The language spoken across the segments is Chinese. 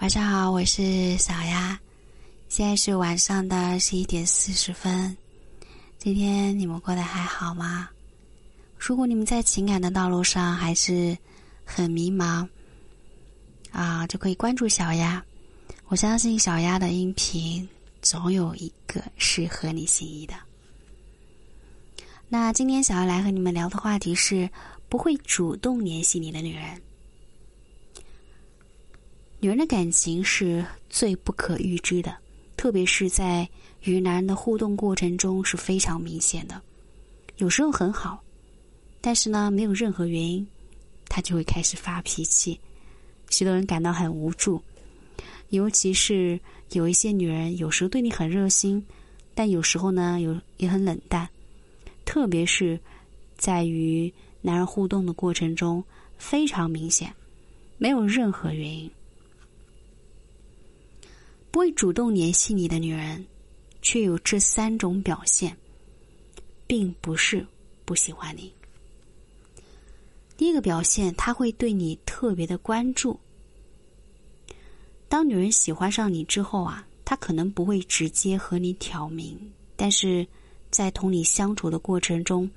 晚上好，我是小丫，现在是晚上的十一点四十分。今天你们过得还好吗？如果你们在情感的道路上还是很迷茫，啊，就可以关注小丫。我相信小丫的音频总有一个适合你心意的。那今天想要来和你们聊的话题是不会主动联系你的女人。女人的感情是最不可预知的，特别是在与男人的互动过程中是非常明显的。有时候很好，但是呢，没有任何原因，他就会开始发脾气。许多人感到很无助，尤其是有一些女人，有时候对你很热心，但有时候呢，有也很冷淡。特别是在与男人互动的过程中，非常明显，没有任何原因。不会主动联系你的女人，却有这三种表现，并不是不喜欢你。第一个表现，他会对你特别的关注。当女人喜欢上你之后啊，她可能不会直接和你挑明，但是在同你相处的过程中，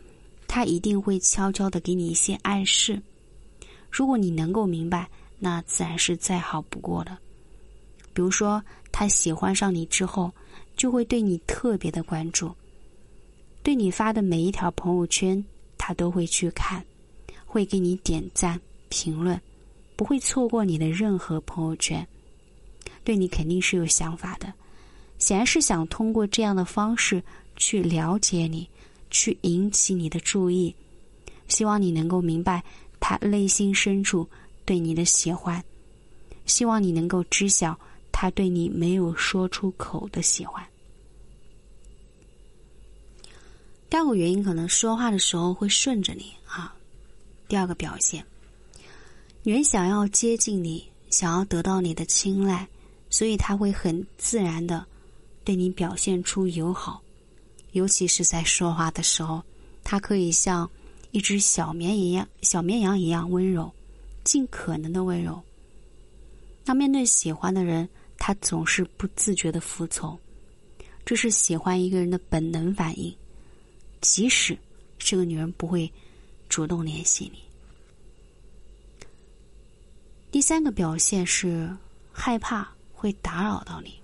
她一定会悄悄的给你一些暗示。如果你能够明白，那自然是再好不过了。比如说，他喜欢上你之后，就会对你特别的关注，对你发的每一条朋友圈，他都会去看，会给你点赞、评论，不会错过你的任何朋友圈，对你肯定是有想法的，显然是想通过这样的方式去了解你，去引起你的注意，希望你能够明白他内心深处对你的喜欢，希望你能够知晓。他对你没有说出口的喜欢。第二个原因可能说话的时候会顺着你啊。第二个表现，女人想要接近你，想要得到你的青睐，所以他会很自然的对你表现出友好，尤其是在说话的时候，他可以像一只小绵一样、小绵羊一样温柔，尽可能的温柔。那面对喜欢的人。他总是不自觉的服从，这是喜欢一个人的本能反应。即使这个女人不会主动联系你。第三个表现是害怕会打扰到你。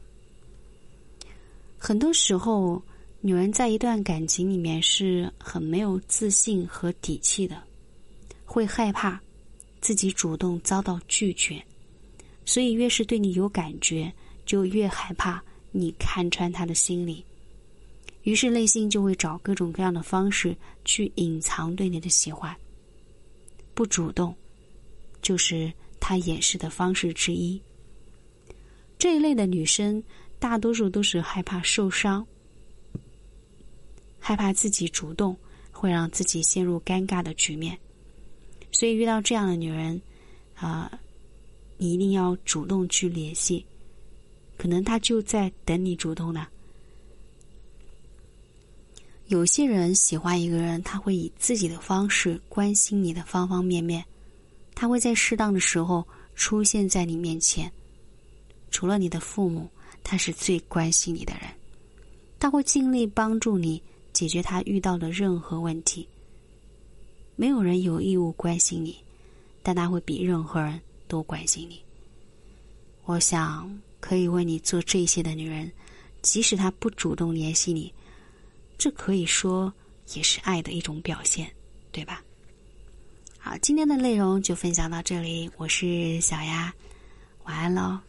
很多时候，女人在一段感情里面是很没有自信和底气的，会害怕自己主动遭到拒绝。所以，越是对你有感觉，就越害怕你看穿他的心理，于是内心就会找各种各样的方式去隐藏对你的喜欢。不主动，就是他掩饰的方式之一。这一类的女生，大多数都是害怕受伤，害怕自己主动会让自己陷入尴尬的局面，所以遇到这样的女人，啊。你一定要主动去联系，可能他就在等你主动呢。有些人喜欢一个人，他会以自己的方式关心你的方方面面，他会在适当的时候出现在你面前。除了你的父母，他是最关心你的人，他会尽力帮助你解决他遇到的任何问题。没有人有义务关心你，但他会比任何人。多关心你，我想可以为你做这些的女人，即使她不主动联系你，这可以说也是爱的一种表现，对吧？好，今天的内容就分享到这里，我是小丫，晚安喽。